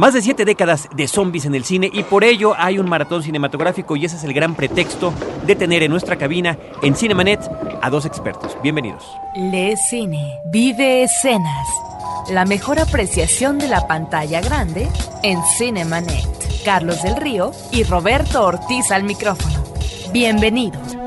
Más de siete décadas de zombies en el cine y por ello hay un maratón cinematográfico y ese es el gran pretexto de tener en nuestra cabina en Cinemanet a dos expertos. Bienvenidos. Le Cine, vive escenas. La mejor apreciación de la pantalla grande en Cinemanet. Carlos del Río y Roberto Ortiz al micrófono. Bienvenidos.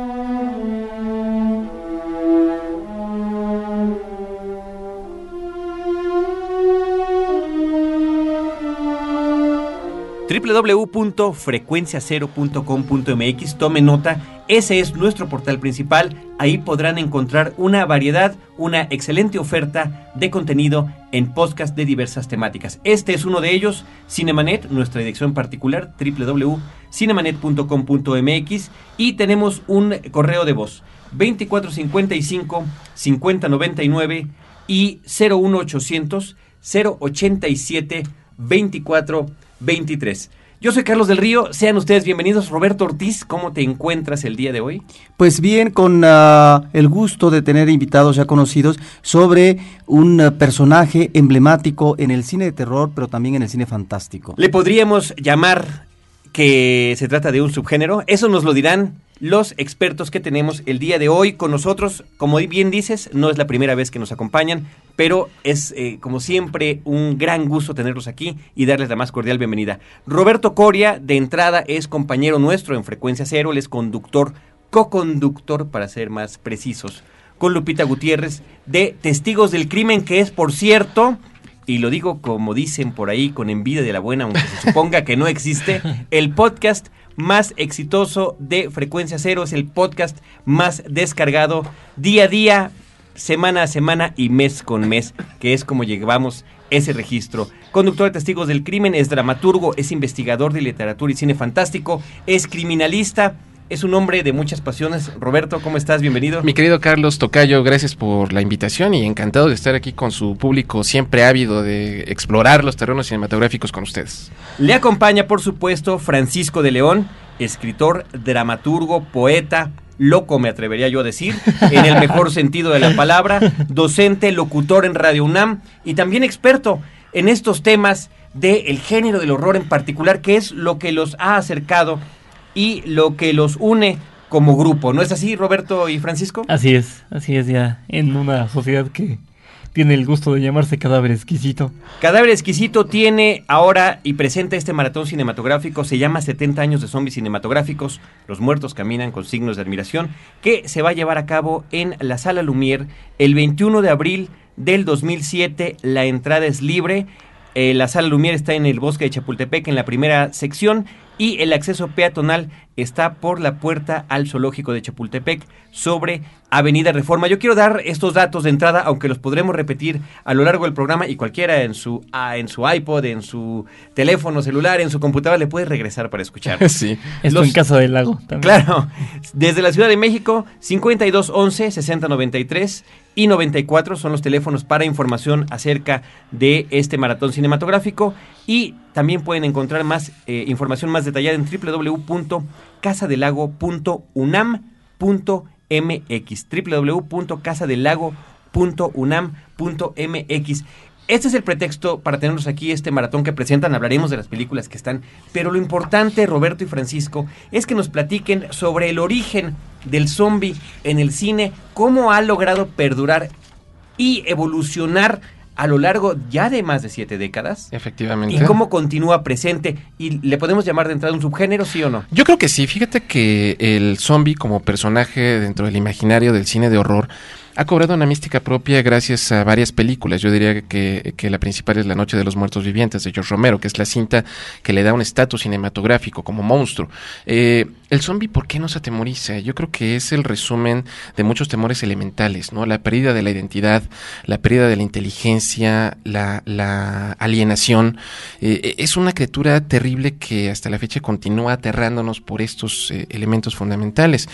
www.frecuenciacero.com.mx. Tome nota, ese es nuestro portal principal. Ahí podrán encontrar una variedad, una excelente oferta de contenido en podcast de diversas temáticas. Este es uno de ellos, Cinemanet, nuestra dirección particular, www.cinemanet.com.mx. Y tenemos un correo de voz, 2455 5099 y 01800 087 24 23. Yo soy Carlos del Río, sean ustedes bienvenidos. Roberto Ortiz, ¿cómo te encuentras el día de hoy? Pues bien, con uh, el gusto de tener invitados ya conocidos sobre un uh, personaje emblemático en el cine de terror, pero también en el cine fantástico. Le podríamos llamar que se trata de un subgénero, eso nos lo dirán los expertos que tenemos el día de hoy con nosotros. Como bien dices, no es la primera vez que nos acompañan, pero es eh, como siempre un gran gusto tenerlos aquí y darles la más cordial bienvenida. Roberto Coria, de entrada, es compañero nuestro en Frecuencia Cero, él es conductor, co-conductor para ser más precisos, con Lupita Gutiérrez de Testigos del Crimen, que es, por cierto, y lo digo como dicen por ahí, con envidia de la buena, aunque se suponga que no existe, el podcast más exitoso de Frecuencia Cero, es el podcast más descargado día a día, semana a semana y mes con mes, que es como llevamos ese registro. Conductor de Testigos del Crimen, es dramaturgo, es investigador de literatura y cine fantástico, es criminalista es un hombre de muchas pasiones. Roberto, ¿cómo estás? Bienvenido. Mi querido Carlos Tocayo, gracias por la invitación y encantado de estar aquí con su público siempre ávido de explorar los terrenos cinematográficos con ustedes. Le acompaña, por supuesto, Francisco de León, escritor, dramaturgo, poeta, loco me atrevería yo a decir, en el mejor sentido de la palabra, docente, locutor en Radio UNAM y también experto en estos temas del género del horror en particular, que es lo que los ha acercado y lo que los une como grupo. ¿No es así, Roberto y Francisco? Así es, así es ya, en una sociedad que tiene el gusto de llamarse Cadáver Exquisito. Cadáver Exquisito tiene ahora y presenta este maratón cinematográfico, se llama 70 años de zombies cinematográficos, los muertos caminan con signos de admiración, que se va a llevar a cabo en la Sala Lumière el 21 de abril del 2007, la entrada es libre. Eh, la sala Lumière está en el bosque de Chapultepec en la primera sección y el acceso peatonal está por la puerta al zoológico de Chapultepec sobre Avenida Reforma. Yo quiero dar estos datos de entrada, aunque los podremos repetir a lo largo del programa y cualquiera en su, ah, en su iPod, en su teléfono celular, en su computadora le puede regresar para escuchar. Sí, esto en Casa del Lago también. Claro, desde la Ciudad de México, 5211 6093 y 94 son los teléfonos para información acerca de este maratón cinematográfico y también pueden encontrar más eh, información más detallada en www.casadelago.unam.mx www.casadelago.unam.mx este es el pretexto para tenernos aquí este maratón que presentan, hablaremos de las películas que están, pero lo importante, Roberto y Francisco, es que nos platiquen sobre el origen del zombie en el cine, cómo ha logrado perdurar y evolucionar a lo largo ya de más de siete décadas. Efectivamente. Y cómo continúa presente. ¿Y le podemos llamar de entrada un subgénero, sí o no? Yo creo que sí. Fíjate que el zombie como personaje dentro del imaginario del cine de horror ha cobrado una mística propia gracias a varias películas. Yo diría que, la principal es La Noche de los Muertos Vivientes de George Romero, que es la cinta que le da un estatus cinematográfico como monstruo. Eh, el zombie, ¿por qué nos atemoriza? Yo creo que es el resumen de muchos temores elementales, ¿no? La pérdida de la identidad, la pérdida de la inteligencia, la, alienación. Eh, es una criatura terrible que hasta la fecha continúa aterrándonos por estos eh, elementos fundamentales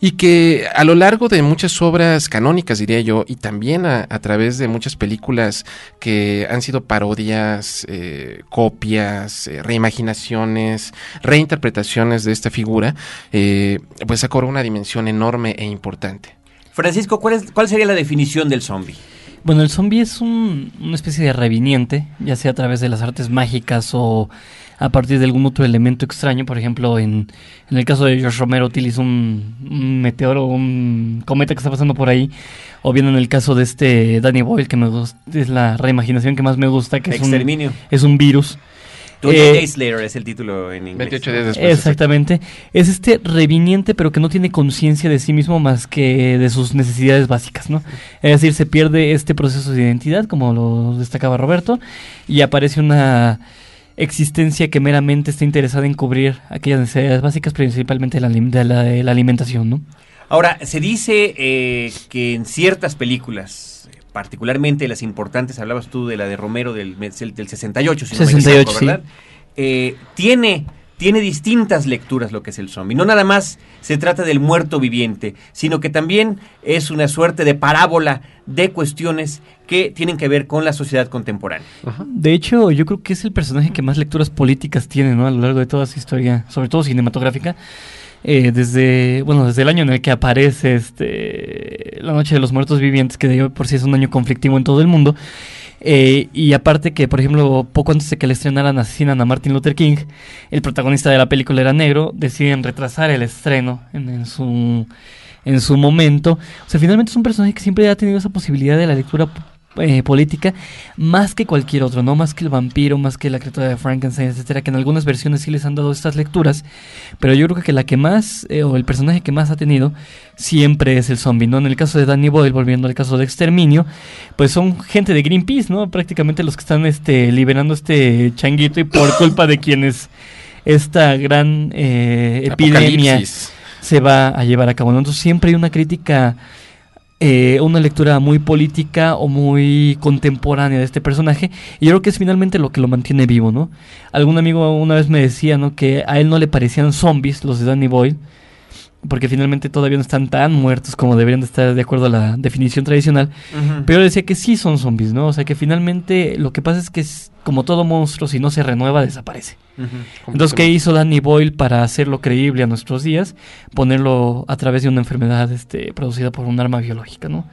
y que a lo largo de muchas obras canónicas, diría yo, y también a, través de muchas películas que han sido parodias, eh, copias, eh, reimaginaciones, reinterpretaciones de esta figura, eh, pues ha una dimensión enorme e importante. Francisco, ¿cuál, es, ¿cuál sería la definición del zombie? Bueno, el zombie es un- una especie de reviniente, ya sea a través de las artes mágicas o a partir de algún otro elemento extraño. Por ejemplo, en, en el caso de George Romero utiliza un, un meteoro, un cometa que está pasando por ahí. O bien en el caso de este Danny Boyle, que me gusta, es la reimaginación que más me gusta, que es un, Exterminio. es un virus. 20 Eh, Days Later es el título en inglés. 28 días después. Exactamente. Es este reviniente, pero que no tiene conciencia de sí mismo más que de sus necesidades básicas, ¿no? Es decir, se pierde este proceso de identidad, como lo destacaba Roberto, y aparece una existencia que meramente está interesada en cubrir aquellas necesidades básicas, principalmente la, de la, de la alimentación, ¿no? Ahora, se dice eh, que en ciertas películas, particularmente las importantes, hablabas tú de la de Romero del, del, del 68, si no me 68, equivoco, ¿verdad? Eh, tiene, tiene distintas lecturas lo que es el zombie. No nada más se trata del muerto viviente, sino que también es una suerte de parábola de cuestiones que tienen que ver con la sociedad contemporánea. De hecho, yo creo que es el personaje que más lecturas políticas tiene, ¿no? A lo largo de toda su historia, sobre todo cinematográfica. Eh, desde, bueno, desde el año en el que aparece este, La Noche de los Muertos Vivientes, que de por sí es un año conflictivo en todo el mundo. Eh, y aparte que, por ejemplo, poco antes de que le estrenaran asesinan a Martin Luther King, el protagonista de la película era negro, deciden retrasar el estreno en, en su en su momento. O sea, finalmente es un personaje que siempre ha tenido esa posibilidad de la lectura eh, política más que cualquier otro, no más que el vampiro, más que la criatura de Frankenstein, etcétera, que en algunas versiones sí les han dado estas lecturas, pero yo creo que la que más, eh, o el personaje que más ha tenido, siempre es el zombie, ¿no? En el caso de Danny Boyle, volviendo al caso de Exterminio, pues son gente de Greenpeace, ¿no? Prácticamente los que están este, liberando este changuito y por culpa de quienes esta gran eh, epidemia se va a llevar a cabo. ¿no? Entonces siempre hay una crítica, eh, una lectura muy política o muy contemporánea de este personaje. Y yo creo que es finalmente lo que lo mantiene vivo, ¿no? Algún amigo una vez me decía, ¿no? Que a él no le parecían zombies los de Danny Boyle. Porque finalmente todavía no están tan muertos como deberían de estar de acuerdo a la definición tradicional. Pero decía que sí son zombies, ¿no? O sea que finalmente lo que pasa es que es como todo monstruo, si no se renueva, desaparece. Entonces, ¿qué hizo Danny Boyle para hacerlo creíble a nuestros días? Ponerlo a través de una enfermedad este, producida por un arma biológica, ¿no?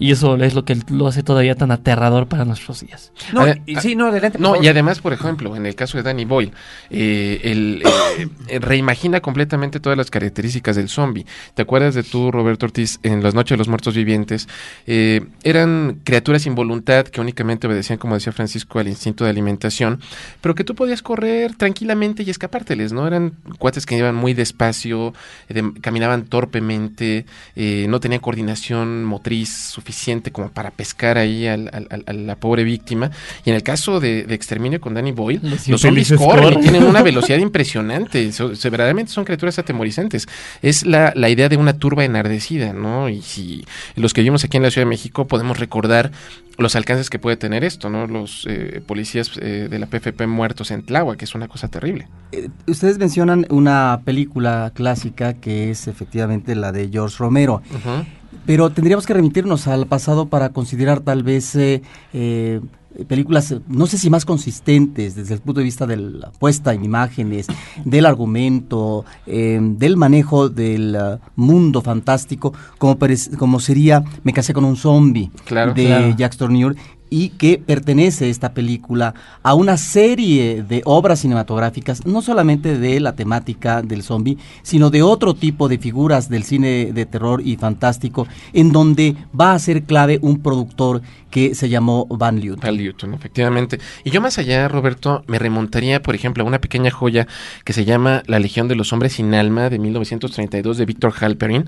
Y eso es lo que lo hace todavía tan aterrador para nuestros días. No, Ade- y- sí, no, adelante. No, favor. y además, por ejemplo, en el caso de Danny Boyle, eh, él eh, eh, reimagina completamente todas las características del zombie. ¿Te acuerdas de tú, Roberto Ortiz, en Las Noches de los Muertos Vivientes? Eh, eran criaturas sin voluntad que únicamente obedecían, como decía Francisco, al instinto de alimentación, pero que tú podías correr tranquilamente y escapárteles, ¿no? Eran cuates que iban muy despacio, eh, de- caminaban torpemente, eh, no tenían coordinación motriz suficiente como para pescar ahí al- al- al- a la pobre víctima. Y en el caso de, de Exterminio con Danny Boyle, Los los, zombies corren, y tienen una velocidad impresionante. So- verdaderamente son criaturas atemorizantes. Es la, la idea de una turba enardecida, ¿no? Y si los que vivimos aquí en la Ciudad de México podemos recordar los alcances que puede tener esto, ¿no? Los eh, policías eh, de la PFP muertos en Tláhuac, que es una cosa terrible. Eh, ustedes mencionan una película clásica que es efectivamente la de George Romero, Ujú. Pero tendríamos que remitirnos al pasado para considerar tal vez eh, eh, películas, no sé si más consistentes desde el punto de vista de la puesta en imágenes, del argumento, eh, del manejo del ah, mundo fantástico, como, como sería Me casé con un zombie Claro. de Claro. Jacques Tourneur y que pertenece esta película a una serie de obras cinematográficas, no solamente de la temática del zombie, sino de otro tipo de figuras del cine de terror y fantástico, en donde va a ser clave un productor que se llamó Van Lute. Val Newton, efectivamente. Y yo más allá, Roberto, me remontaría, por ejemplo, a una pequeña joya que se llama La Legión de los Hombres sin Alma de 1932 de Víctor Halperin,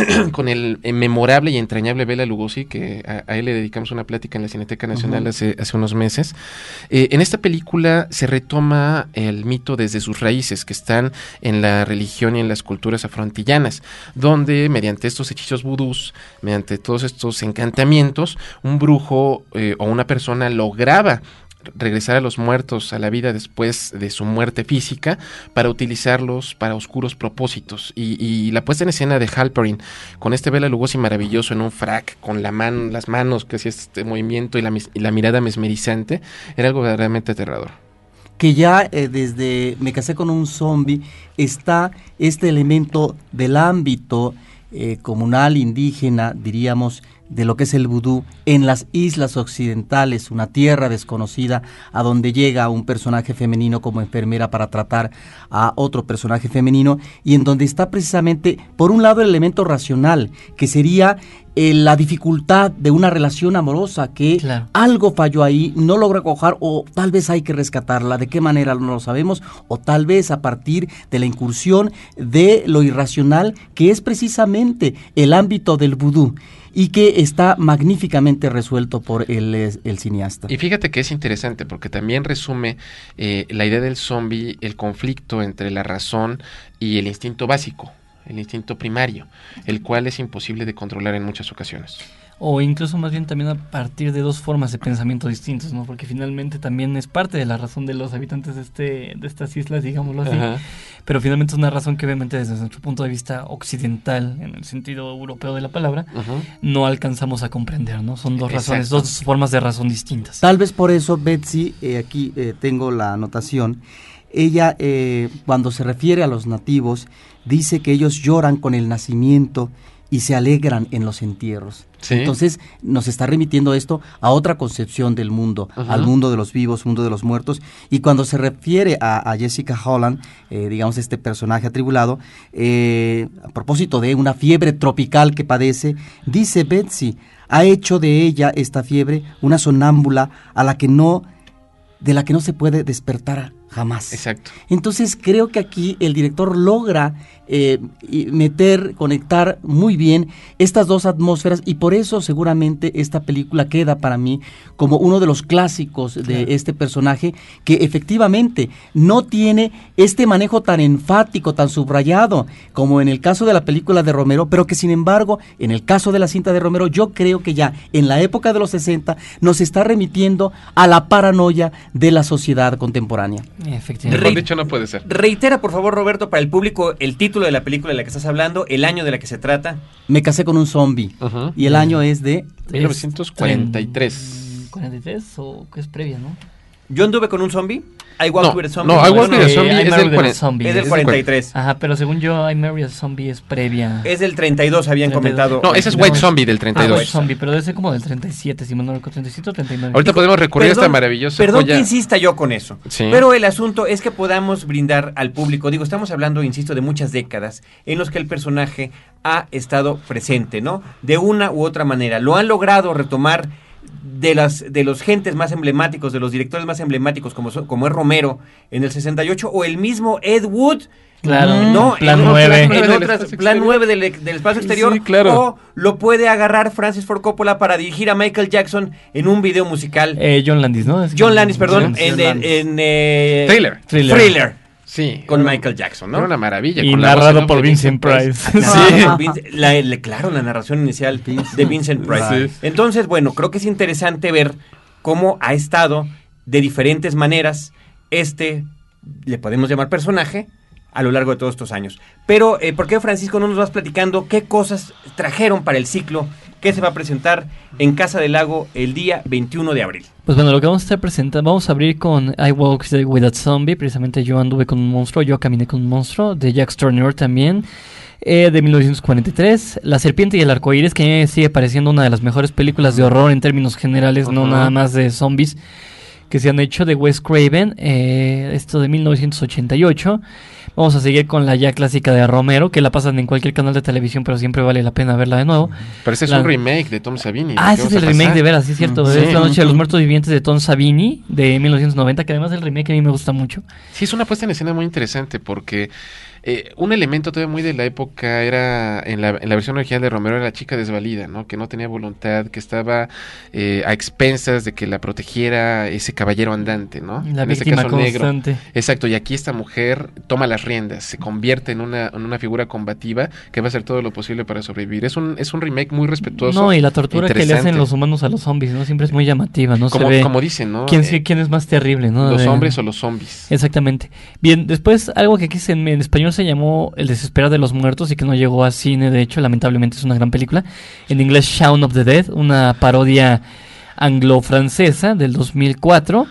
con el eh, memorable y entrañable Bela Lugosi, que a, a él le dedicamos una plática en la Cineteca Nacional hace unos meses. Eh, en esta película se retoma el mito desde sus raíces, que están en la religión y en las culturas afrontillanas, donde mediante estos hechizos vudús, mediante todos estos encantamientos, un brujo eh, o una persona lograba regresar a los muertos a la vida después de su muerte física para utilizarlos para oscuros propósitos y, la puesta en escena de Halperin con este Bela Lugosi maravilloso en un frac con la mano, las manos que hacía este movimiento y la, y la mirada mesmerizante era algo verdaderamente aterrador. que ya eh, desde Me casé con un zombie está este elemento del ámbito eh, comunal indígena, diríamos, de lo que es el vudú en las islas occidentales, una tierra desconocida, a donde llega un personaje femenino como enfermera para tratar a otro personaje femenino, y en donde está precisamente, por un lado, el elemento racional, que sería eh, la dificultad de una relación amorosa, que Claro. algo falló ahí, no logra cojar, o tal vez hay que rescatarla, de qué manera no lo sabemos, o tal vez a partir de la incursión de lo irracional, que es precisamente el ámbito del vudú y que está magníficamente resuelto por el, el cineasta. Y fíjate que es interesante porque también resume eh, la idea del zombie, el conflicto entre la razón y el instinto básico, el instinto primario, el cual es imposible de controlar en muchas ocasiones. O incluso más bien también a partir de dos formas de pensamiento distintos, ¿no? Porque finalmente también es parte de la razón de los habitantes de, este, de estas islas, digámoslo así. Ajá. Pero finalmente es una razón que obviamente desde nuestro punto de vista occidental, en el sentido europeo de la palabra, no alcanzamos a comprender, ¿no? Son dos razones, dos formas de razón distintas. Tal vez por eso Betsy, eh, aquí eh, tengo la anotación, ella eh, cuando se refiere a los nativos dice que ellos lloran con el nacimiento y se alegran en los entierros. Sí. Entonces nos está remitiendo esto a otra concepción del mundo, Ajá. al mundo de los vivos, mundo de los muertos. Y cuando se refiere a, a Jessica Holland, eh, digamos este personaje atribulado, eh, a propósito de una fiebre tropical que padece, dice Betsy, ha hecho de ella esta fiebre una sonámbula a la que no, de la que no se puede despertar jamás. Exacto. Entonces creo que aquí el director logra eh, y meter, conectar muy bien estas dos atmósferas y por eso seguramente esta película queda para mí como uno de los clásicos de este personaje que efectivamente no tiene este manejo tan enfático, tan subrayado como en el caso de la película de Romero, pero que sin embargo en el caso de la cinta de Romero yo creo que ya en la época de los 60 nos está remitiendo a la paranoia de la sociedad contemporánea. Efectivamente. Mejor dicho, no puede ser. Reitera, por favor, Roberto, para el público el título de la película de la que estás hablando, el año de la que se trata. Me casé con un zombie. Ujú. Y el año es de... 1943. 43 o que es previa, ¿no? Yo anduve con un zombie. I walked No, with a zombie. no, I walked No, with a no, zombie I es del a 40. Zombie. Es del Es del 43. Ajá, pero según yo, I Marry a Zombie es previa. Es del 32, habían 32. comentado. No, ese es No, White es- Zombie del Ah, 32. White Zombie, pero debe ser como del 37, si mal no recuerdo, 37 o 39. Ahorita podemos recurrir a esta maravillosa Perdón joya. que insista yo con eso. Sí. Pero el asunto es que podamos brindar al público. Digo, estamos hablando, insisto, de muchas décadas en los que el personaje ha estado presente, ¿no? De una u otra manera. Lo han logrado retomar de las de los gentes más emblemáticos, de los directores más emblemáticos, como, son- como es Romero en el 68, o el mismo Ed Wood. Claro, no, Plan en 9. otras- en Del otras- plan exterior. 9 del, del espacio exterior. Sí, claro. O lo puede agarrar Francis Ford Coppola para dirigir a Michael Jackson en un video musical. Eh, John Landis, ¿no? Es- John Landis, perdón, John en, Landis. en, eh, Thriller. Thriller. Thriller, Sí. con Era- Michael Jackson, ¿no? Era una maravilla. Y con narrado por Vincent Price. La- la- claro, la narración inicial Vincent de Vincent Price. Sí. Entonces, bueno, creo que es interesante ver cómo ha estado de diferentes maneras este, le podemos llamar personaje, a lo largo de todos estos años. Pero, eh, ¿por qué Francisco no nos vas platicando qué cosas trajeron para el ciclo que se va a presentar en Casa del Lago el día 21 de abril? Pues bueno, lo que vamos a estar presentando, vamos a abrir con I Walked with a Zombie, precisamente yo anduve con un monstruo, yo caminé con un monstruo, de Jack Turner también, eh, de 1943, La Serpiente y el Arcoíris, que a mí me sigue pareciendo una de las mejores películas de horror en términos generales, no nada más de zombies, que se han hecho de Wes Craven, eh, esto de 1988. Vamos a seguir con la ya clásica de Romero, que la pasan en cualquier canal de televisión, pero siempre vale la pena verla de nuevo. Pero ese es un remake de Tom Savini. Ah, ese es el remake de veras, sí es cierto. Mm, Es sí. La Noche de los Muertos Vivientes de Tom Savini de 1990, que además el remake a mí me gusta mucho. Sí, es una puesta en escena muy interesante porque eh, un elemento todavía muy de la época era, en la, en la versión original de Romero, era la chica desvalida, ¿no? Que no tenía voluntad, que estaba eh, a expensas de que la protegiera ese caballero andante, ¿no? La en este víctima caso negro. constante. Exacto, y aquí esta mujer toma las riendas, se convierte en una, en una figura combativa que va a hacer todo lo posible para sobrevivir. Es un, es un remake muy respetuoso. No, y la tortura que le hacen los humanos a los zombies, ¿no? Siempre es muy llamativa, ¿no? como, Se ve como dicen, ¿no? quién, Eh, quién es más terrible, ¿no? los De- hombres o los zombies. Exactamente. Bien, después algo que aquí se- en, en español se llamó El desesperar de los muertos y que no llegó a cine, de hecho, lamentablemente es una gran película. En inglés, Shaun of the Dead, una parodia anglo-francesa del 2004.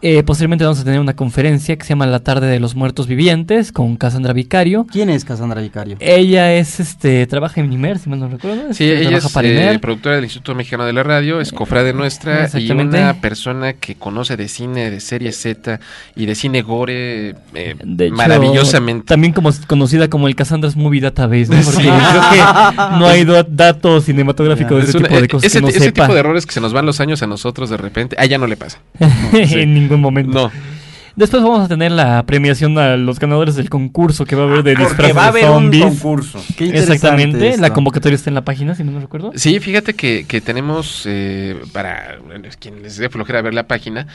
Eh, posteriormente vamos a tener una conferencia que se llama La tarde de los muertos vivientes con Cassandra Vicario. ¿Quién es Cassandra Vicario? Ella es, este, trabaja en IMER, si mal no recuerdo. Sí, este, ella trabaja es para eh, productora del Instituto Mexicano de la Radio, es cofrade nuestra y una persona que conoce de cine, de serie Z y de cine gore eh, De hecho, maravillosamente. También como conocida como el Cassandra's Movie Database, ¿no? Porque creo que no hay datos cinematográficos de Es ese una- tipo de eh, cosas ese, que no ese sepa tipo de errores que se nos van los años a nosotros de repente, a ella no le pasa. sí. En ningún momento. No, Después vamos a tener la premiación a los ganadores del concurso que va a haber de Porque disfraces va a haber un zombies. concurso. Qué interesante Exactamente, esto. la convocatoria está en la página, si no me recuerdo. Sí, fíjate que, que tenemos, eh, para quien les dé flojera ver la página,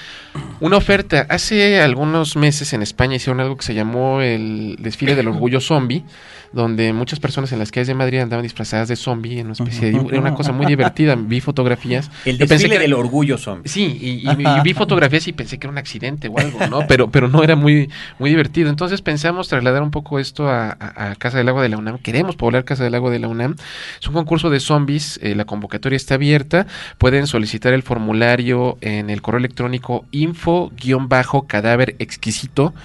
una oferta. Hace algunos meses en España hicieron algo que se llamó el desfile del orgullo zombie, donde muchas personas en las calles de Madrid andaban disfrazadas de zombie en una especie de... Era una cosa muy divertida, vi fotografías. El pensé desfile que- del orgullo zombie. Sí, y, y- y vi fotografías y pensé que era un accidente o algo, ¿no? Pero, pero no era muy, muy divertido. Entonces pensamos trasladar un poco esto a, Casa del Agua de la UNAM. Queremos poblar Casa del Agua de la UNAM. Es un concurso de zombies. eh, la convocatoria está abierta. Pueden solicitar el formulario en el correo electrónico info-cadáver exquisito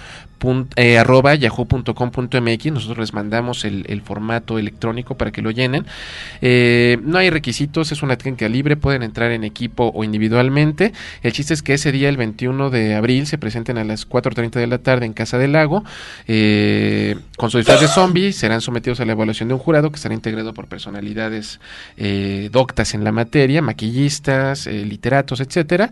eh, arroba yahoo.com.mx nosotros les mandamos el, el formato electrónico para que lo llenen. Eh, no hay requisitos es una técnica libre pueden entrar en equipo o individualmente. El chiste es que ese día el 21 de abril se presenten a las 4.30 de la tarde en Casa del Lago eh, con su disfraz de zombie serán sometidos a la evaluación de un jurado que estará integrado por personalidades eh, doctas en la materia maquillistas eh, literatos etcétera.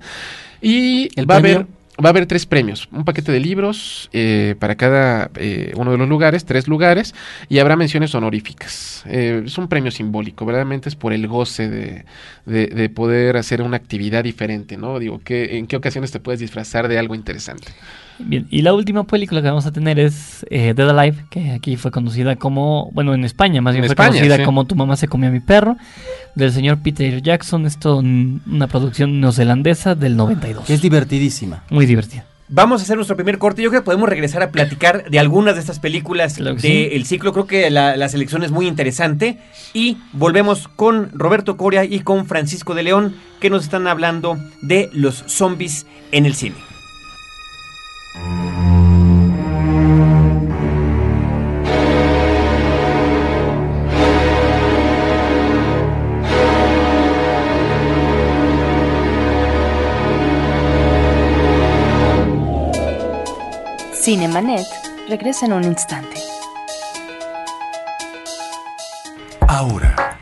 Y ¿El va a haber Va a haber tres premios, un paquete de libros eh, para cada eh, uno de los lugares, tres lugares, y habrá menciones honoríficas. Eh, es un premio simbólico, verdaderamente es por el goce de, de- de poder hacer una actividad diferente, ¿no? Digo, ¿qué, ¿en qué ocasiones te puedes disfrazar de algo interesante? Bien, y la última película que vamos a tener es eh, Dead Alive, que aquí fue conocida como, bueno, en España más bien En fue España, conocida sí. como Tu mamá se comió a mi perro, del señor Peter Jackson, esto una producción neozelandesa del 92. Que es divertidísima. Muy divertida. Vamos a hacer nuestro primer corte. Yo creo que podemos regresar a platicar de algunas de estas películas Claro del ciclo. Creo que la, la selección es muy interesante. Y volvemos con Roberto Coria y con Francisco de León, que nos están hablando de los zombies en el cine. Cinemanet regresa en un instante. Ahora,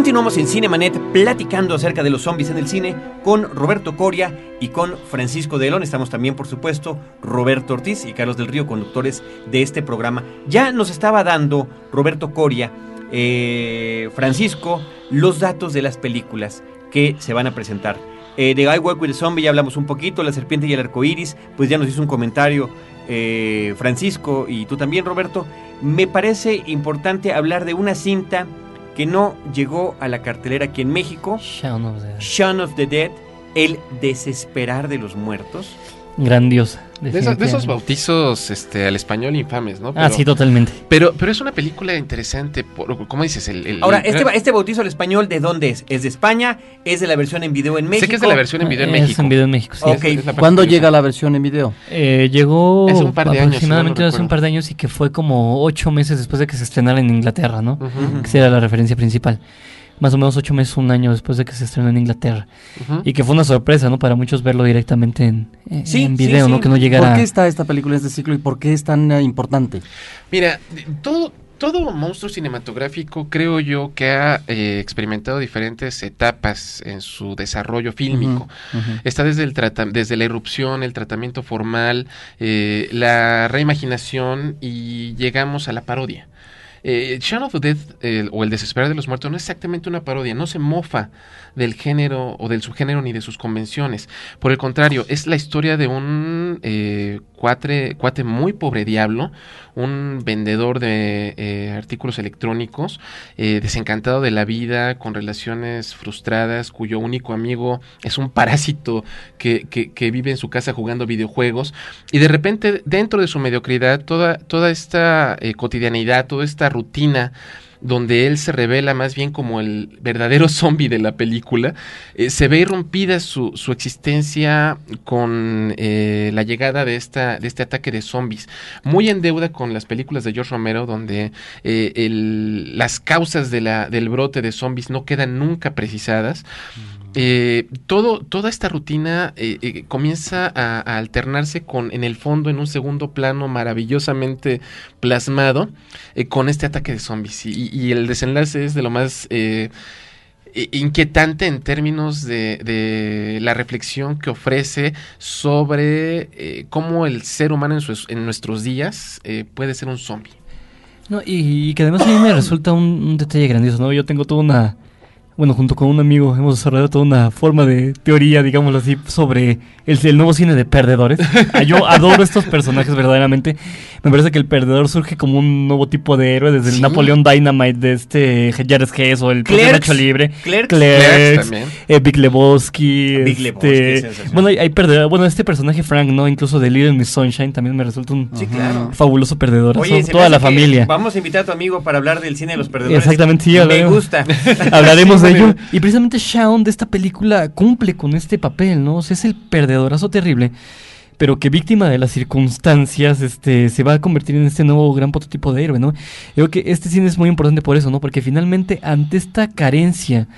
Continuamos en Cinemanet platicando acerca de los zombies en el cine con Roberto Coria y con Francisco de León. Estamos también, por supuesto, Roberto Ortiz y Carlos del Río, conductores de este programa. Ya nos estaba dando Roberto Coria, eh, Francisco, los datos de las películas que se van a presentar. Eh, de I Work with a Zombie ya hablamos un poquito, La Serpiente y el Arco Iris, pues ya nos hizo un comentario eh, Francisco y tú también, Roberto. Me parece importante hablar de una cinta que no llegó a la cartelera aquí en México, Shaun of the- Shaun of the Dead, El desesperar de los muertos. Grandiosa. De esos, de esos bautizos este, al español infames, ¿no? Ah, sí, totalmente. pero, pero es una película interesante, por, ¿cómo dices? El, el- Ahora, el- este, ba- este bautizo al español, ¿de dónde es? ¿Es de España? ¿Es de la versión en video en México? Sé que es de la versión en video en Es México. en video en México, sí. Ok. Es- es ¿Cuándo llega la versión en video? Eh, llegó Hace un par de años, aproximadamente si no hace un par de años y que fue como ocho meses después de que se estrenara en Inglaterra, ¿no? Ujú, Que esa era la referencia principal. Más o menos ocho meses, un año después de que se estrenó en Inglaterra. Y que fue una sorpresa, ¿no? Para muchos verlo directamente en, en Sí, en sí, video, sí. ¿no? Que no ¿Por llegara... qué está esta película en este ciclo y por qué es tan eh, importante? Mira, todo, todo monstruo cinematográfico creo yo que ha eh, experimentado diferentes etapas en su desarrollo fílmico. Está desde, el desde la irrupción, el tratamiento formal, eh, la reimaginación y llegamos a la parodia. Eh, of the Dead o El Desesperar de los Muertos no es exactamente una parodia, no se mofa del género o del subgénero ni de sus convenciones. Por el contrario, es la historia de un eh, cuate, cuate muy pobre diablo, un vendedor de eh, artículos electrónicos, eh, desencantado de la vida, con relaciones frustradas, cuyo único amigo es un parásito que, que, vive en su casa jugando videojuegos. Y de repente, dentro de su mediocridad, toda, toda esta eh, cotidianidad, toda esta rutina, donde él se revela más bien como el verdadero zombie de la película, eh, se ve irrumpida su, su existencia con eh, la llegada de, esta, de este ataque de zombies, muy en deuda con las películas de George Romero, donde eh, las causas de la, del brote de zombies no quedan nunca precisadas. Eh, todo, toda esta rutina eh, eh, comienza a, alternarse con, en el fondo, en un segundo plano maravillosamente plasmado, con este ataque de zombies. Y, el desenlace es de lo más inquietante en términos de, la reflexión que ofrece sobre cómo el ser humano en, nuestros días puede ser un zombie. No, y, que además a mí me resulta un, un detalle grandioso, ¿no? Yo tengo toda una bueno, junto con un amigo hemos desarrollado toda una forma de teoría, digámoslo así, sobre el, nuevo cine de perdedores. Ah, yo adoro estos personajes verdaderamente. Me parece que el perdedor surge como un nuevo tipo de héroe, desde el Napoleón Dynamite de este Jared Hess o el Clerks, Libre. Clerks, Clerks, también. Eh, Big Lebowski. Big este, bueno, hay, perdedor, bueno, este personaje Frank, ¿no? Incluso de Little Miss Sunshine también me resulta un fabuloso perdedor. Oye, toda la familia. Vamos a invitar a tu amigo para hablar del cine de los perdedores. Exactamente, sí. Me gusta. Hablaremos de Y precisamente Shaun de esta película cumple con este papel, ¿no? O sea, es el perdedorazo terrible, pero que víctima de las circunstancias este, se va a convertir en este nuevo gran prototipo de héroe, ¿no? Creo que este cine es muy importante por eso, ¿no? Porque finalmente ante esta carencia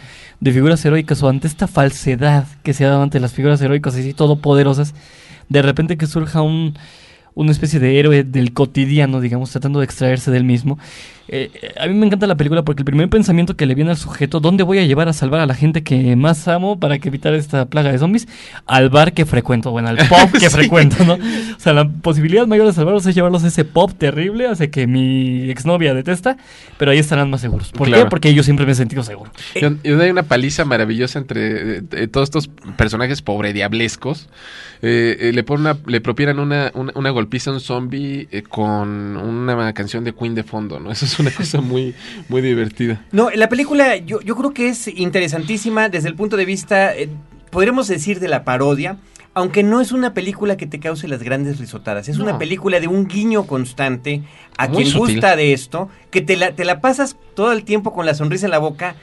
de figuras heroicas o ante esta falsedad que se ha dado ante las figuras heroicas así todopoderosas, de repente que surja un una especie de héroe del cotidiano, digamos, tratando de extraerse del mismo. Eh, a mí me encanta la película porque el primer pensamiento que le viene al sujeto, ¿dónde voy a llevar a salvar a la gente que más amo para que evitar esta plaga de zombies? Al bar que frecuento, bueno, al pop que frecuento, ¿no? O sea, la posibilidad mayor de salvarlos es llevarlos a ese pop terrible, hace que mi exnovia detesta, pero ahí estarán más seguros. ¿Por qué? Porque yo siempre me he sentido seguro. Yo, doy una paliza maravillosa entre eh, eh, todos estos personajes pobre diablescos. le, ponen le propieran una, una, una golpiza a un zombie con una canción de Queen de fondo, ¿no? Eso es una cosa muy, muy divertida. No, la película yo, yo creo que es interesantísima desde el punto de vista, eh, podríamos decir, de la parodia. Aunque no es una película que te cause las grandes risotadas, es una película de un guiño constante a quien gusta de esto, que te la, te la pasas todo el tiempo con la sonrisa en la boca,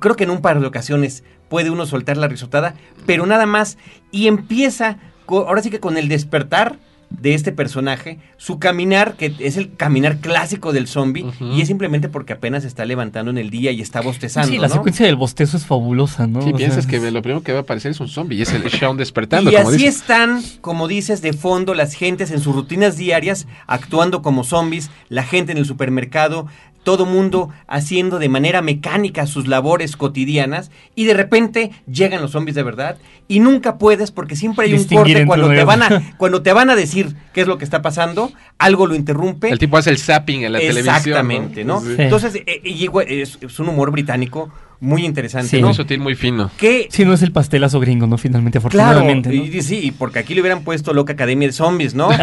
creo que en un par de ocasiones puede uno soltar la risotada, pero nada más. Y empieza, ahora sí que con el despertar de este personaje, su caminar, que es el caminar clásico del zombie, y es simplemente porque apenas está levantando en el día y está bostezando. Sí, la secuencia del bostezo es fabulosa, ¿no? Sí, piensas que lo primero que va a aparecer es un zombie y es el Shaun despertando. Y así están, como dices, de fondo las gentes en sus rutinas diarias, actuando como zombies, la gente en el supermercado, todo mundo haciendo de manera mecánica sus labores cotidianas y de repente llegan los zombies de verdad y nunca puedes porque siempre hay un corte cuando te van a cuando te van a decir qué es lo que está pasando, algo lo interrumpe. El tipo hace el zapping en la televisión. Exactamente, ¿no? Entonces, eh, es, un humor británico muy interesante. Sí, muy sutil, muy fino. Que, sí, no es el pastelazo gringo, ¿no? Finalmente, afortunadamente. Claro, y, sí, porque aquí le hubieran puesto Loca Academia de Zombies, ¿no?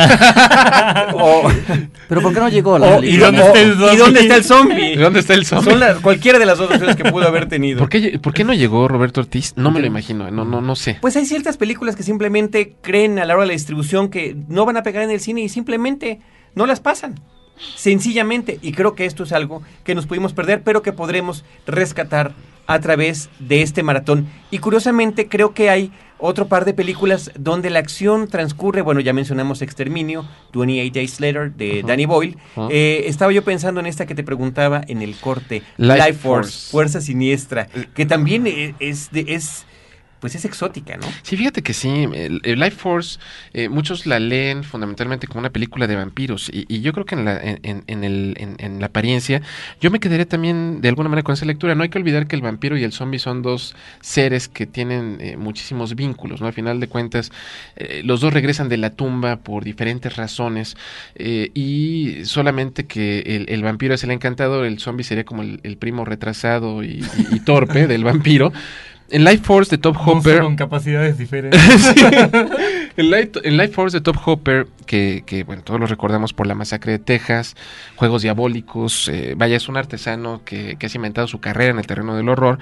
Pero ¿por qué no llegó la ¿y, dónde está el zombie? ¿Y dónde está el zombie? dónde está el zombie? Son cualquiera de las dos opciones que pudo haber tenido. ¿Por qué, ¿Por qué no llegó Roberto Ortiz? No me lo imagino, no, no, no sé. Pues hay ciertas películas que simplemente creen a la hora de la distribución que no van a pegar en el cine y simplemente no las pasan. Sencillamente, y creo que esto es algo que nos pudimos perder, pero que podremos rescatar a través de este maratón. Y curiosamente creo que hay otro par de películas donde la acción transcurre, bueno, ya mencionamos Exterminio, 28 Days Later de Danny Boyle. Eh, estaba yo pensando en esta que te preguntaba en el corte, Life, Force, Fuerza Siniestra, que también e, es, de, es pues es exótica, ¿no? Sí, fíjate que sí. El, el Life Force, eh, muchos la leen fundamentalmente como una película de vampiros. Y, y yo creo que en la, en, en el, en, la apariencia, yo me quedaré también de alguna manera con esa lectura. No hay que olvidar que el vampiro y el zombie son dos seres que tienen eh, muchísimos vínculos, ¿no? Al final de cuentas, eh, los dos regresan de la tumba por diferentes razones. y solamente que el, el, vampiro es el encantador, el zombie sería como el, primo retrasado y torpe del vampiro. En Life Force de Top Hopper. con capacidades diferentes. sí. en, Life, en, Life, Force de Top Hopper, que, que, bueno, todos lo recordamos por la masacre de Texas, Juegos Diabólicos. Eh, vaya, es un artesano que, que ha cimentado su carrera en el terreno del horror.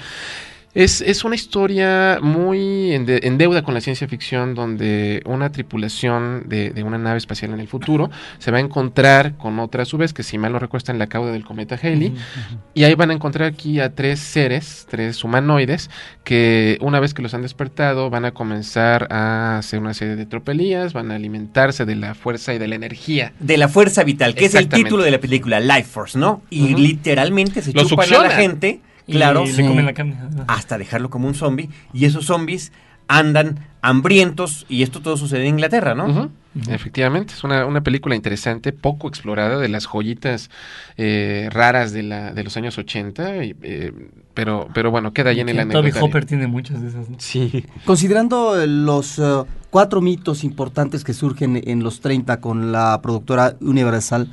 Es, es, una historia muy en, de, en, deuda con la ciencia ficción donde una tripulación de, de, una nave espacial en el futuro se va a encontrar con otra a su vez que si mal no recuerdo está en la cauda del cometa Halley uh -huh. y ahí van a encontrar aquí a tres seres, tres humanoides que una vez que los han despertado van a comenzar a hacer una serie de tropelías, van a alimentarse de la fuerza y de la energía. De la fuerza vital, que es el título de la película, Life Force, ¿no? Y uh -huh. literalmente se chupan a la gente claro, y le comen la carne. hasta dejarlo como un zombie. Y esos zombies andan hambrientos y esto todo sucede en Inglaterra, ¿no? Uh -huh. Uh -huh. Efectivamente, es una, una, película interesante, poco explorada, de las joyitas eh, raras de, la, de los años 80, y, eh, pero, pero bueno, queda ahí en el Toby Hopper tiene muchas de esas. ¿no? Sí. Considerando los uh, cuatro mitos importantes que surgen en los 30 con la productora Universal,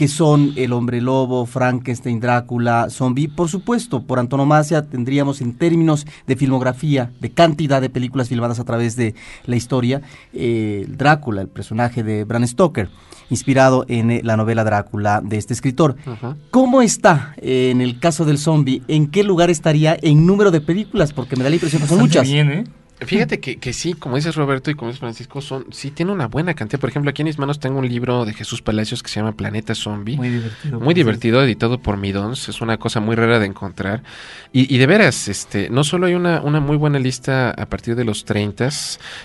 que son El Hombre Lobo, Frankenstein, Drácula, Zombie. Por supuesto, por antonomasia tendríamos en términos de filmografía, de cantidad de películas filmadas a través de la historia, eh, Drácula, el personaje de Bram Stoker, inspirado en eh, la novela Drácula de este escritor. Uh -huh. ¿Cómo está eh, en el caso del zombie? ¿En qué lugar estaría en número de películas? Porque me da la impresión que son muchas. Bien, ¿eh? Fíjate que, que, sí, como dices Roberto y como dices Francisco, son, sí tiene una buena cantidad. Por ejemplo, aquí en mis manos tengo un libro de Jesús Palacios que se llama Planeta Zombie. Muy divertido. Muy divertido, editado por Midons. Es una cosa muy rara de encontrar. Y, y de veras, este, no solo hay una, una, muy buena lista a partir de los 30,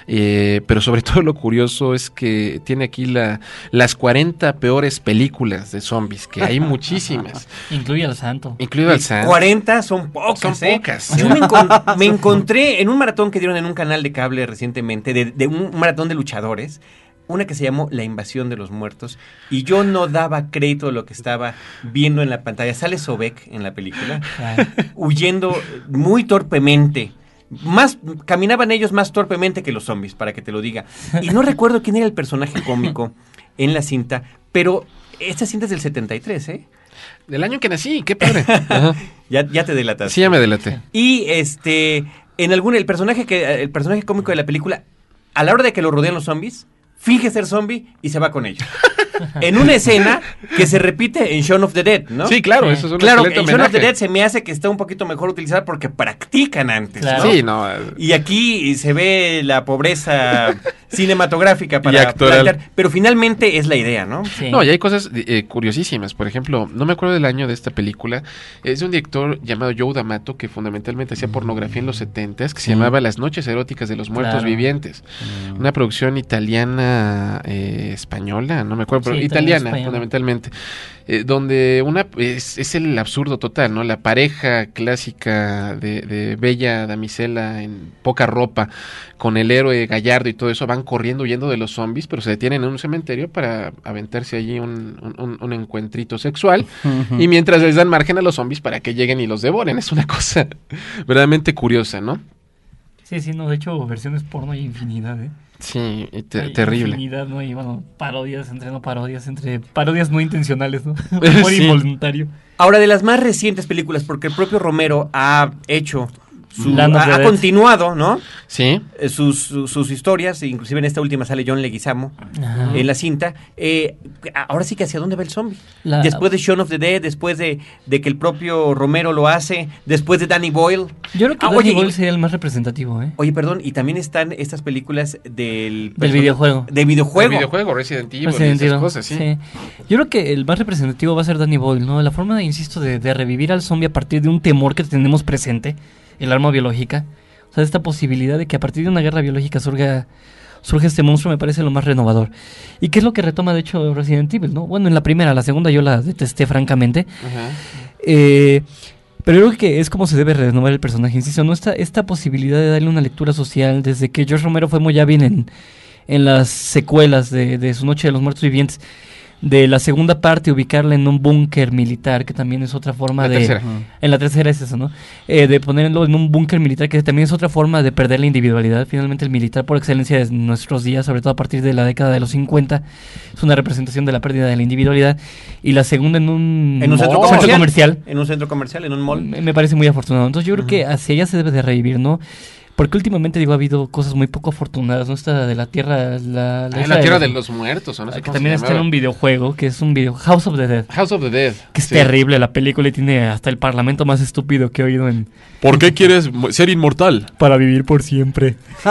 eh, pero sobre todo lo curioso es que tiene aquí la, las 40 peores películas de zombies, que hay muchísimas. Incluye al santo. Incluye al santo. 40 son pocas. Son ¿eh? pocas. Yo me, encon me encontré en un maratón que dieron en un canal de cable recientemente, de, de, un maratón de luchadores, una que se llamó La Invasión de los Muertos, y yo no daba crédito a lo que estaba viendo en la pantalla. Sale Sobek en la película, huyendo muy torpemente. Más, caminaban ellos más torpemente que los zombies, para que te lo diga. Y no recuerdo quién era el personaje cómico en la cinta, pero esta cinta es del 73, ¿eh? Del año que nací, qué padre. ya, ya te delatas. Sí, ya me delaté. Y este en algún el personaje que el personaje cómico de la película a la hora de que lo rodean los zombies finge ser zombie y se va con ellos. en una escena que se repite en Shaun of the Dead, ¿no? Sí, claro, eso es un Claro, en Shaun of the Dead se me hace que está un poquito mejor utilizada porque practican antes, claro. ¿no? Sí, no. Y aquí se ve la pobreza cinematográfica para actoral. plantear, pero finalmente es la idea, ¿no? Sí. No, y hay cosas eh, curiosísimas. Por ejemplo, no me acuerdo del año de esta película. Es de un director llamado Joe D'Amato que fundamentalmente hacía pornografía en los 70 que se llamaba Las noches eróticas de los muertos claro. vivientes. Mm. Una producción italiana eh, española, no me acuerdo, pero sí, italiana fundamentalmente. Eh, donde una es, es, el absurdo total, ¿no? La pareja clásica de, de, bella damisela en poca ropa, con el héroe gallardo y todo eso, van corriendo huyendo de los zombies, pero se detienen en un cementerio para aventarse allí un, un, un encuentrito sexual. Uh -huh. Y mientras les dan margen a los zombies para que lleguen y los devoren. Es una cosa verdaderamente curiosa, ¿no? Sí, sí, no, de hecho, versiones porno hay infinidad, ¿eh? Sí, te hay terrible. Infinidad, ¿no? Y bueno, parodias, entre no parodias, entre parodias no intencionales, ¿no? Humor sí. involuntario. Ahora, de las más recientes películas, porque el propio Romero ha hecho su, ha, ha continuado, ¿no? Sí. Eh, sus, sus, sus, historias, inclusive en esta última sale John Leguizamo Ajá. en la cinta. Eh, ahora sí que hacia dónde va el zombie. La... Después de Shaun of the Dead, después de, de, que el propio Romero lo hace, después de Danny Boyle. Yo creo que ah, Danny oye, Boyle sería el más representativo, ¿eh? Oye, perdón, y también están estas películas del... Del videojuego. De videojuego. Del videojuego, Resident Evil, Resident Evil. Cosas, ¿sí? sí. Yo creo que el más representativo va a ser Danny Boyle, ¿no? La forma, insisto, de, de revivir al zombie a partir de un temor que tenemos presente, el arma biológica o sea, esta posibilidad de que a partir de una guerra biológica surga, surge este monstruo me parece lo más renovador. ¿Y qué es lo que retoma, de hecho, Resident Evil? ¿no? Bueno, en la primera, la segunda yo la detesté francamente. Eh, Pero creo que es como se debe renovar el personaje, insisto, ¿no? Esta, esta posibilidad de darle una lectura social, desde que George Romero fue muy bien en, en las secuelas de, de Su Noche de los Muertos Vivientes, de la segunda parte ubicarla en un búnker militar, que también es otra forma La de... tercera. En la tercera es eso, ¿no? Eh, de ponerlo en un búnker militar, que también es otra forma de perder la individualidad. Finalmente el militar por excelencia de nuestros días, sobre todo a partir de la década de los 50, es una representación de la pérdida de la individualidad. Y la segunda en un, En un centro comercial. comercial. En un centro comercial, en un mall. Me, me parece muy afortunado. Entonces yo creo que hacia allá se debe de revivir, ¿no? Porque últimamente, digo, ha habido cosas muy poco afortunadas, ¿no? Esta de la tierra... La, Ah, isla la tierra de los muertos, o no sé que también está en un videojuego, que es un video... House of the Dead. House of the Dead. Que es Sí. terrible la película y tiene hasta el parlamento más estúpido que he oído en... ¿Por qué quieres ser inmortal? Para vivir por siempre.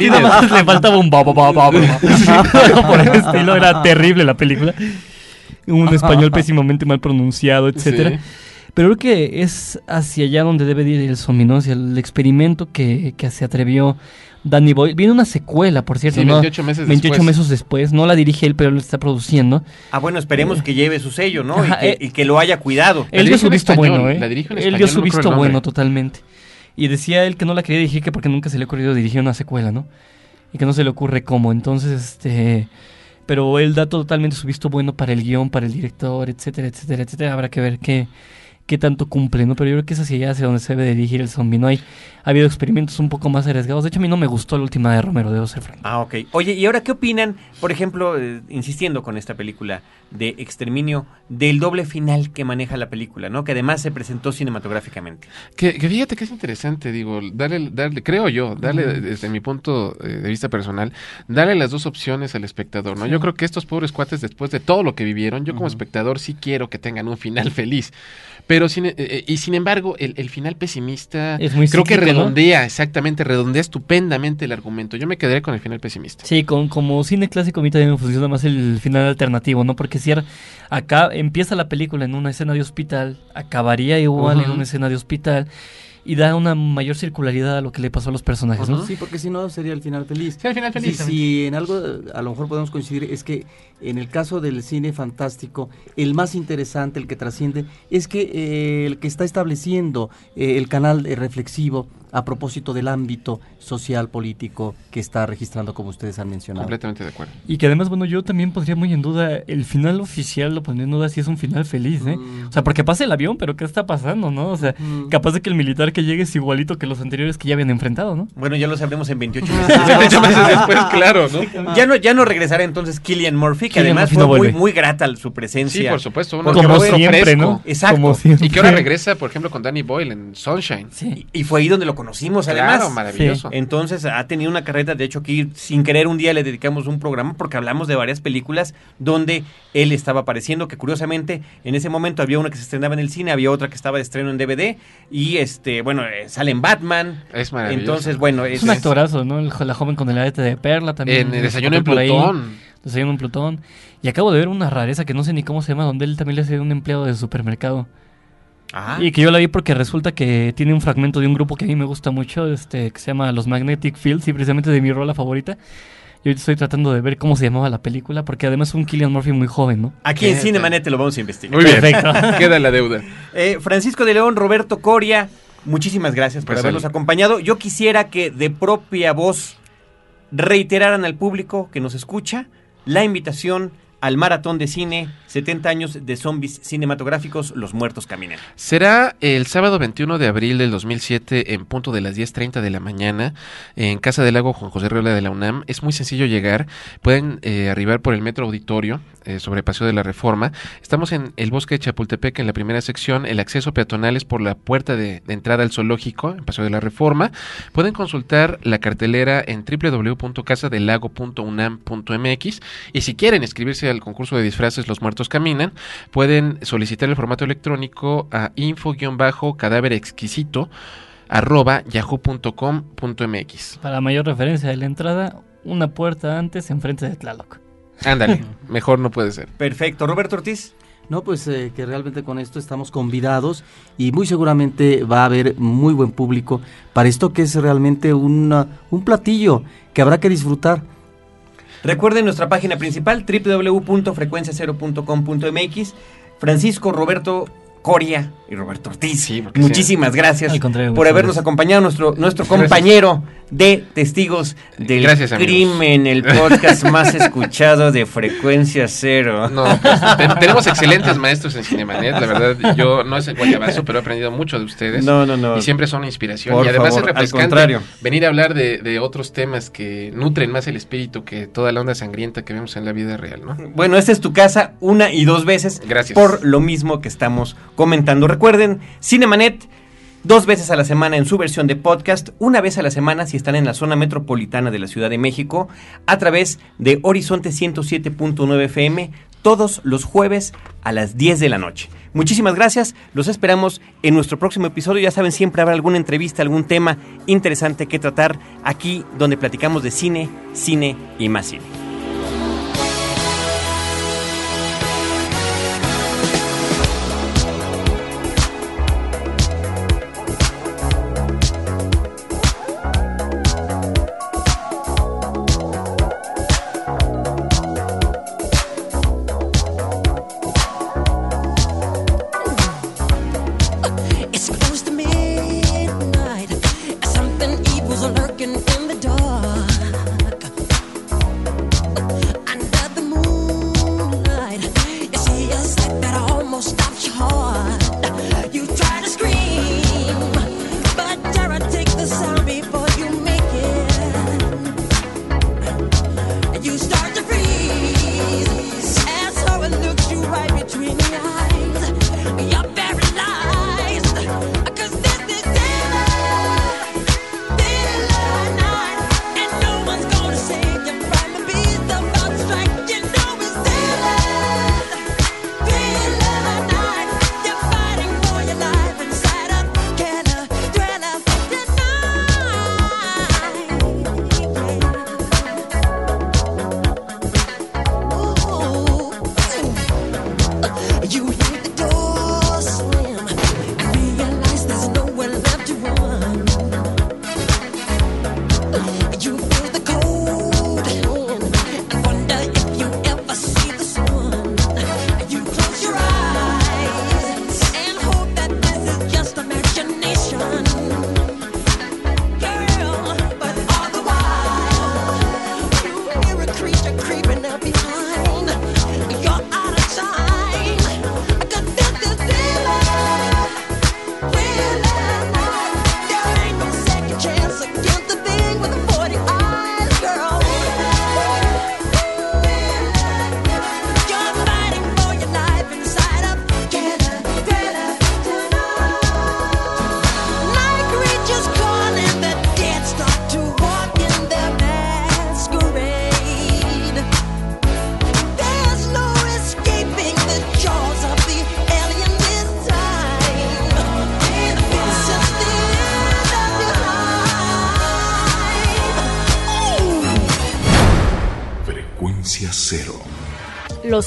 Y nada más le faltaba un ba, por el estilo, era terrible la película. Un español pésimamente mal pronunciado, etcétera. Sí. Pero creo que es hacia allá donde debe de ir el zombie, ¿no? Hacia el experimento que, que se atrevió Danny Boyle. Viene una secuela, por cierto, Sí, ¿no? 28 meses 28 después. meses después. No la dirige él, pero él lo está produciendo. Ah, bueno, esperemos que lleve su sello, ¿no? Ajá, y, que, eh. y que lo haya cuidado. La Él dio su visto español, bueno, ¿eh? la dirige en él dio no su acuerdo visto bueno totalmente. Y decía él que no la quería dirigir que porque nunca se le ha ocurrido dirigir una secuela, ¿no? Y que no se le ocurre cómo. Entonces, este... Pero él da totalmente su visto bueno para el guion, para el director, etcétera, etcétera, etcétera. Habrá que ver qué, qué tanto cumple, ¿no? Pero yo creo que es hacia allá hacia donde se debe dirigir el zombie, ¿no? Hay, ha habido experimentos un poco más arriesgados. De hecho, a mí no me gustó la última de Romero, debo ser franco. Ah, ok. Oye, ¿y ahora qué opinan, por ejemplo, eh, insistiendo con esta película de Exterminio, del doble final que maneja la película, ¿no? Que además se presentó cinematográficamente. Que, que fíjate que es interesante, digo, darle, darle, creo yo, darle desde mi punto eh, de vista personal, darle las dos opciones al espectador, ¿no? Yo creo que estos pobres cuates, después de todo lo que vivieron, yo como espectador sí quiero que tengan un final feliz. Pero sin, eh, eh, y sin embargo, el, el final pesimista Es muy creo que redondea, exactamente, redondea estupendamente el argumento. Yo me quedaré con el final pesimista. Sí, con, como cine clásico a mí también me funciona más el final alternativo, ¿no? Porque si era- acá empieza la película en una escena de hospital, acabaría igual en una escena de hospital y da una mayor circularidad a lo que le pasó a los personajes, ¿no? Sí, porque si no sería el final feliz. Sí, al final feliz. Sí, si en algo a lo mejor podemos coincidir es que en el caso del cine fantástico, el más interesante, el que trasciende, es que eh, el que está estableciendo eh, el canal eh, reflexivo a propósito del ámbito social, político que está registrando, como ustedes han mencionado. Completamente de acuerdo. Y que además, bueno, yo también pondría muy en duda el final oficial, lo pondría en duda si es un final feliz, ¿eh? Mm. O sea, porque pasa el avión, pero ¿qué está pasando, no? O sea, Mm. capaz de que el militar que llegue es igualito que los anteriores que ya habían enfrentado, ¿no? Bueno, ya lo sabremos en 28 meses. 28 meses después, claro, ¿no? ya no ya no regresará entonces Killian Murphy, que además fue no muy, muy grata su presencia. Sí, por supuesto. Como siempre, fresco. ¿no? Exacto. Como siempre. Y que ahora regresa, por ejemplo, con Danny Boyle en Sunshine. Sí. Y, y fue ahí donde lo conocimos, además. Claro, maravilloso. Entonces ha tenido una carrera, de hecho aquí sin querer un día le dedicamos un programa porque hablamos de varias películas donde él estaba apareciendo, que curiosamente en ese momento había una que se estrenaba en el cine, había otra que estaba de estreno en DVD y este, bueno, eh, sale en Batman. Es maravilloso. Entonces, bueno, Es un actorazo, ¿no? El- la joven con el arete de perla también. En el Su desayuno en por ahí. Desayuno en Plutón. Y acabo de ver una rareza que no sé ni cómo se llama, donde él también le hace un empleado de supermercado. Ah, Y que yo la vi porque resulta que tiene un fragmento de un grupo que a mí me gusta mucho, este, que se llama Los Magnetic Fields, y precisamente de mi rola favorita. Y ahorita estoy tratando de ver cómo se llamaba la película, porque además es un Killian Murphy muy joven, ¿no? aquí en Cinemanet te lo vamos a investigar. Muy bien. Perfecto. Queda la deuda. Eh, Francisco de León, Roberto Coria, muchísimas gracias por Pues, habernos acompañado. Yo quisiera que de propia voz reiteraran al público que nos escucha la invitación al maratón de cine 70 años de zombies cinematográficos Los Muertos Caminan. Será el sábado 21 de abril del 2007 en punto de las 10.30 de la mañana en Casa del Lago Juan José Riola de la UNAM. Es muy sencillo llegar. Pueden eh, arribar por el Metro Auditorio eh, sobre Paseo de la Reforma. Estamos en el bosque de Chapultepec en la primera sección. El acceso peatonal es por la puerta de, entrada al zoológico en Paseo de la Reforma. Pueden consultar la cartelera en www.casadelago.unam.mx y si quieren inscribirse al concurso de disfraces Los Muertos Caminan, pueden solicitar el formato electrónico a info-cadáver exquisito arroba yahoo.com.mx. Para mayor referencia de la entrada, una puerta antes enfrente de Tlaloc. Ándale, mejor no puede ser. Perfecto. Roberto Ortiz. No, pues eh, que realmente con esto estamos convidados y muy seguramente va a haber muy buen público para esto que es realmente una- un platillo que habrá que disfrutar. Recuerden nuestra página principal www.frecuenciacero.com.mx. Francisco Roberto Coria, y Roberto Ortiz. Sí, Muchísimas gracias Al contrario, por habernos gracias. acompañado, nuestro, nuestro compañero de testigos del Gracias, amigos. crimen, el podcast más escuchado de frecuencia cero. No, pues, te- tenemos excelentes maestros en Cinemanet, la verdad, yo no es el guayabazo, pero he aprendido mucho de ustedes. No, no, no. Y siempre son inspiración. Por y además favor, es al refrescante contrario. venir a hablar de, de otros temas que nutren más el espíritu que toda la onda sangrienta que vemos en la vida real, ¿no? Bueno, esta es tu casa una y dos veces. Gracias. Por lo mismo que estamos comentando. Recuerden, Cinemanet, dos veces a la semana en su versión de podcast, una vez a la semana si están en la zona metropolitana de la Ciudad de México, a través de Horizonte 107.9 FM, todos los jueves a las 10 de la noche. Muchísimas gracias, los esperamos en nuestro próximo episodio. Ya saben, siempre habrá alguna entrevista, algún tema interesante que tratar aquí donde platicamos de cine, cine y más cine. Close to midnight. Something evil's lurking